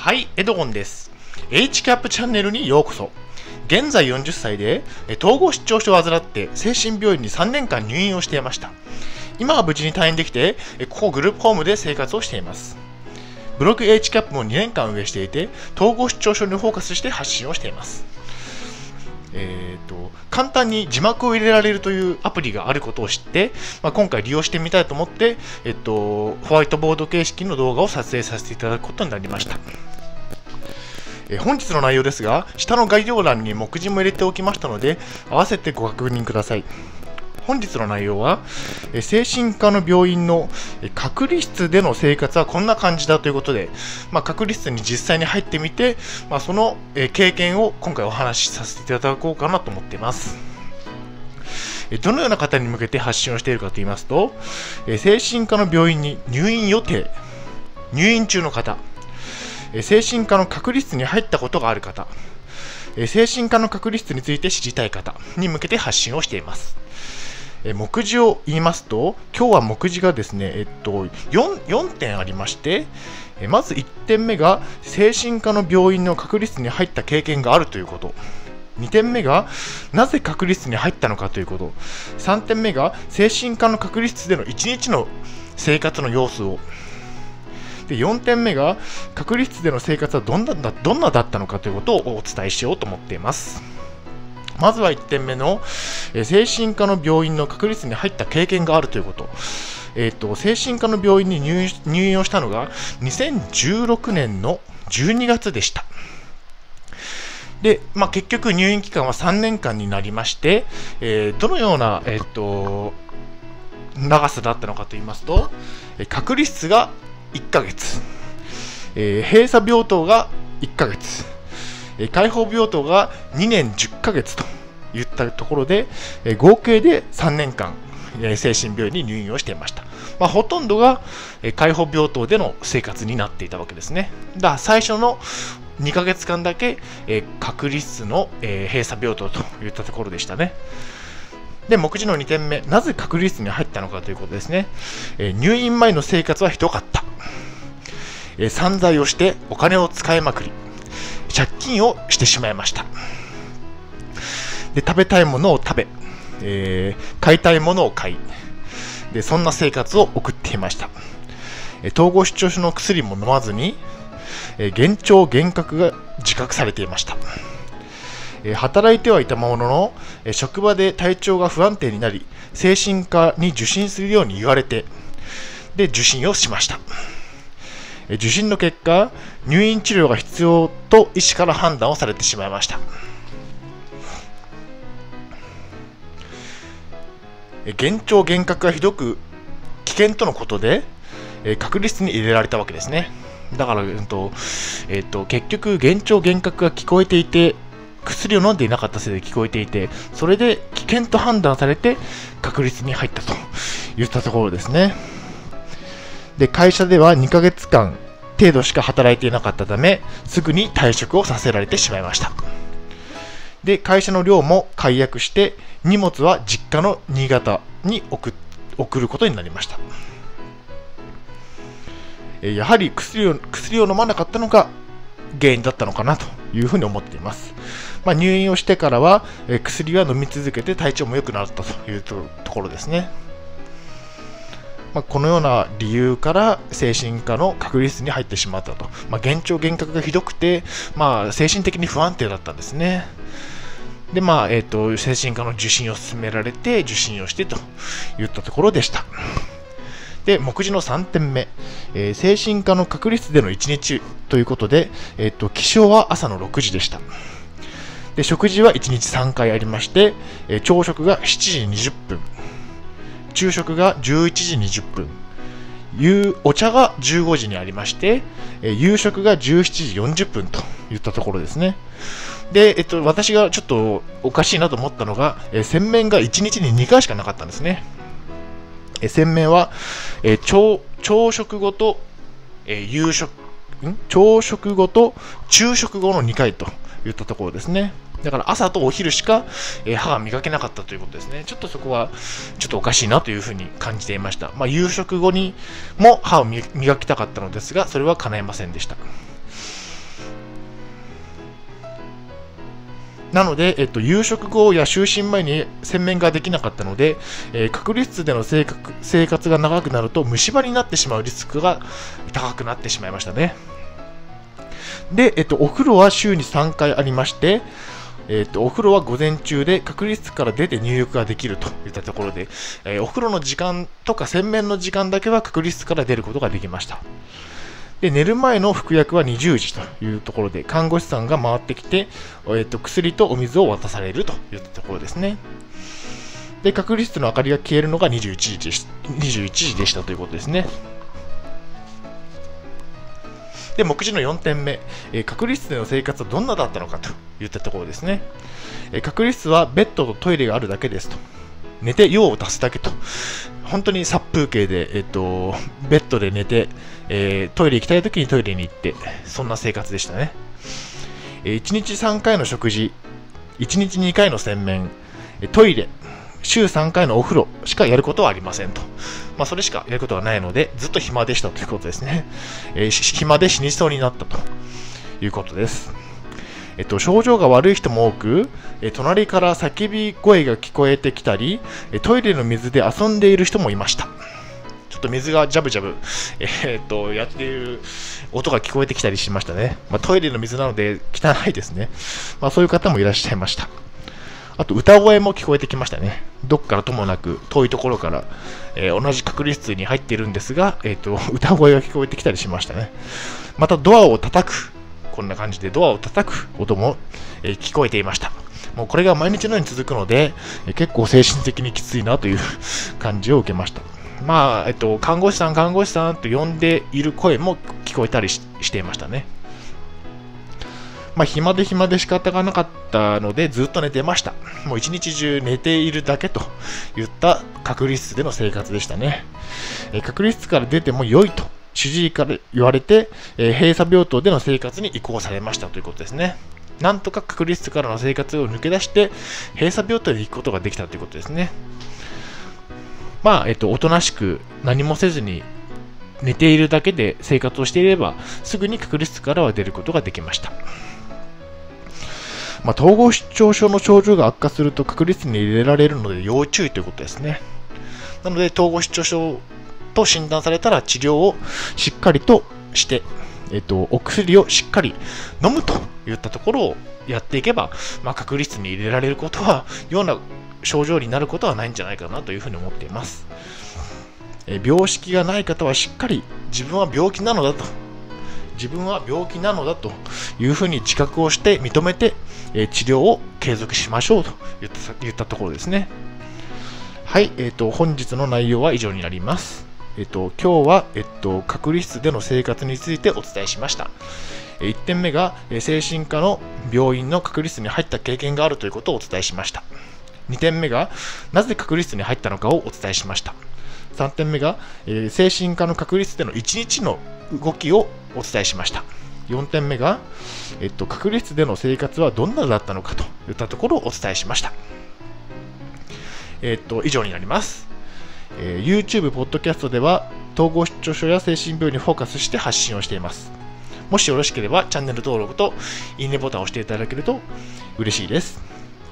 はい、エドゴンです。H キャップチャンネルにようこそ。現在40歳で、統合失調症を患って精神病院に3年間入院をしていました。今は無事に退院できて、ここグループホームで生活をしています。ブログ HCAP も2年間運営していて、統合失調症にフォーカスして発信をしています。えー、と簡単に字幕を入れられるというアプリがあることを知って、まあ、今回利用してみたいと思って、えっと、ホワイトボード形式の動画を撮影させていただくことになりました。え本日の内容ですが、下の概要欄に目次も入れておきましたので、合わせてご確認ください。本日の内容は、え精神科の病院のえ隔離室での生活はこんな感じだということで、まあ、隔離室に実際に入ってみて、まあ、そのえ経験を今回お話しさせていただこうかなと思っています。えどのような方に向けて発信をしているかと言いますと、え精神科の病院に入院予定、入院中の方、え精神科の隔離室に入ったことがある方、精神科の隔離室について知りたい方に向けて発信をしています。え目次を言いますと、今日は目次がですね、えっと、4, 4点ありまして、えまず1点目が精神科の病院の隔離室に入った経験があるということ。2点目がなぜ隔離室に入ったのかということ。3点目が精神科の隔離室での1日の生活の様子を。で4点目が隔離室での生活はどんなどんなだったのかということをお伝えしようと思っています。まずは1点目の、え精神科の病院の隔離室に入った経験があるということ。えー、と精神科の病院に入院をしたのが2016年の12月でした。で、まあ、結局入院期間は3年間になりまして、えーどのような、えー、と長さだったのかと言いますと、隔離室が1ヶ月、えー閉鎖病棟が1ヶ月、えー開放病棟が2年10ヶ月といったところで、合計で3年間、精神病院に入院をしていました。まあ、ほとんどが、えー開放病棟での生活になっていたわけですね。だ最初の2ヶ月間だけ、えー隔離室の、え閉鎖病棟といったところでしたね。で、目次の2点目、なぜ隔離室に入ったのかということですね。え入院前の生活はひどかった。え散財をしてお金を使いまくり、借金をしてしまいました。で、食べたいものを食べ、えー買いたいものを買い、で、そんな生活を送っていました。統合失調症の薬も飲まずに、えー幻聴幻覚が自覚されていました。え働いてはいたものの、え職場で体調が不安定になり、精神科に受診するように言われて、で、受診をしました。受診の結果、入院治療が必要と医師から判断をされてしまいました。幻聴幻覚がひどく危険とのことで、えー隔離室に入れられたわけですね。だから、うんとえー、と結局、幻聴幻覚が聞こえていて、薬を飲んでいなかったせいで聞こえていて、それで危険と判断されて、確率に入ったといったところですね。で、会社では2ヶ月間程度しか働いていなかったため、すぐに退職をさせられてしまいました。で、会社の寮も解約して、荷物は実家の新潟に送送ることになりました。やはり薬を薬を飲まなかったのが原因だったのかなというふうに思っています。まあ、入院をしてからは、薬は飲み続けて体調も良くなったというところですね。まあ、このような理由から精神科の隔離室に入ってしまったと。まあ、幻聴幻覚がひどくて、まあ、精神的に不安定だったんですね。で、まあ、えっ、と、精神科の受診を勧められて、受診をしてといったところでした。で、目次の3点目、えー精神科の隔離室での1日ということで、えっ、と、起床は朝の6時でした。で、食事は1日3回ありまして、えー朝食が7時20分、昼食が11時20分、夕お茶が15時にありまして、え夕食が17時40分といったところですね。で、えっと、私がちょっとおかしいなと思ったのが、え洗面が1日に2回しかなかったんですね。え洗面は、え朝食後と、え夕食、朝食後と昼食後の2回といったところですね。だから朝とお昼しか、え歯が磨けなかったということですね。ちょっとそこはちょっとおかしいなというふうに感じていました。まあ、夕食後にも歯を磨きたかったのですが、それは叶いませんでした。なので、えっと、夕食後や就寝前に洗面ができなかったので、えー、隔離室での生活が長くなると虫歯になってしまうリスクが高くなってしまいましたね。で、えっと、お風呂は週に3回ありまして、えーと、お風呂は午前中で隔離室から出て入浴ができるといったところで、えー、お風呂の時間とか洗面の時間だけは隔離室から出ることができました。で寝る前の服薬は20時というところで看護師さんが回ってきて、えーと、薬とお水を渡されるといったところですね。で隔離室の明かりが消えるのが21時でし ,21 時でしたということですね。で、目次の4点目、えー、隔離室での生活はどんなだったのかといったところですね。えー、隔離室はベッドとトイレがあるだけですと。寝て用を足すだけと。本当に殺風景で、えっ、と、ベッドで寝て、えー、トイレ行きたい時にトイレに行って、そんな生活でしたね。えー、1日3回の食事、1日2回の洗面、トイレ、週3回のお風呂しかやることはありませんと。まあ、それしかやることはないので、ずっと暇でしたということですね。えー、暇で死にそうになったということです。えっと、症状が悪い人も多く、え隣から叫び声が聞こえてきたり、トイレの水で遊んでいる人もいました。ちょっと水がジャブジャブ、えー、っと、やっている音が聞こえてきたりしましたね。まあ、トイレの水なので汚いですね。まあ、そういう方もいらっしゃいました。あと歌声も聞こえてきましたね。どっからともなく遠いところから、えー、同じ隔離室に入っているんですが、えーと、歌声が聞こえてきたりしましたね。またドアを叩く、こんな感じでドアを叩く音も、え、聞こえていました。もうこれが毎日のように続くので、え、結構精神的にきついなという感じを受けました。まあ、えっと、看護師さん、看護師さんと呼んでいる声も聞こえたりしていましたね。まあ、暇で暇で仕方がなかったので、ずっと寝てました。もう一日中寝ているだけといった隔離室での生活でしたね。え隔離室から出ても良いと主治医から言われて、え閉鎖病棟での生活に移行されましたということですね。なんとか隔離室からの生活を抜け出して、閉鎖病棟に行くことができたということですね。まあ、えっと、おとなしく何もせずに寝ているだけで生活をしていれば、すぐに隔離室からは出ることができました。まあ、統合失調症の症状が悪化すると確率に入れられるので要注意ということですね。なので、統合失調症と診断されたら治療をしっかりとして、えっと、お薬をしっかり飲むといったところをやっていけば、まあ、確率に入れられることは、ような症状になることはないんじゃないかなというふうに思っています。え病識がない方はしっかり自分は病気なのだと自分は病気なのだというふうに自覚をして認めて、え治療を継続しましょうと言ったところですね。はい、えーと、本日の内容は以上になります。えっ、と、今日は、えっ、と、隔離室での生活についてお伝えしました。1点目が、精神科の病院の隔離室に入った経験があるということをお伝えしました。2点目が、なぜ隔離室に入ったのかをお伝えしました。3点目が、え精神科の隔離室での1日の動きをお伝えしました。4点目が、えっと、隔離室での生活はどんなだったのかといったところをお伝えしました。えっと、以上になります。えー、YouTube、ポッドキャストでは、統合失調症や精神病にフォーカスして発信をしています。もしよろしければ、チャンネル登録といいねボタンを押していただけると嬉しいです。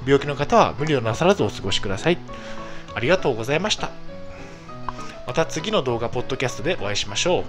病気の方は無理をなさらずお過ごしください。ありがとうございました。また次の動画、ポッドキャストでお会いしましょう。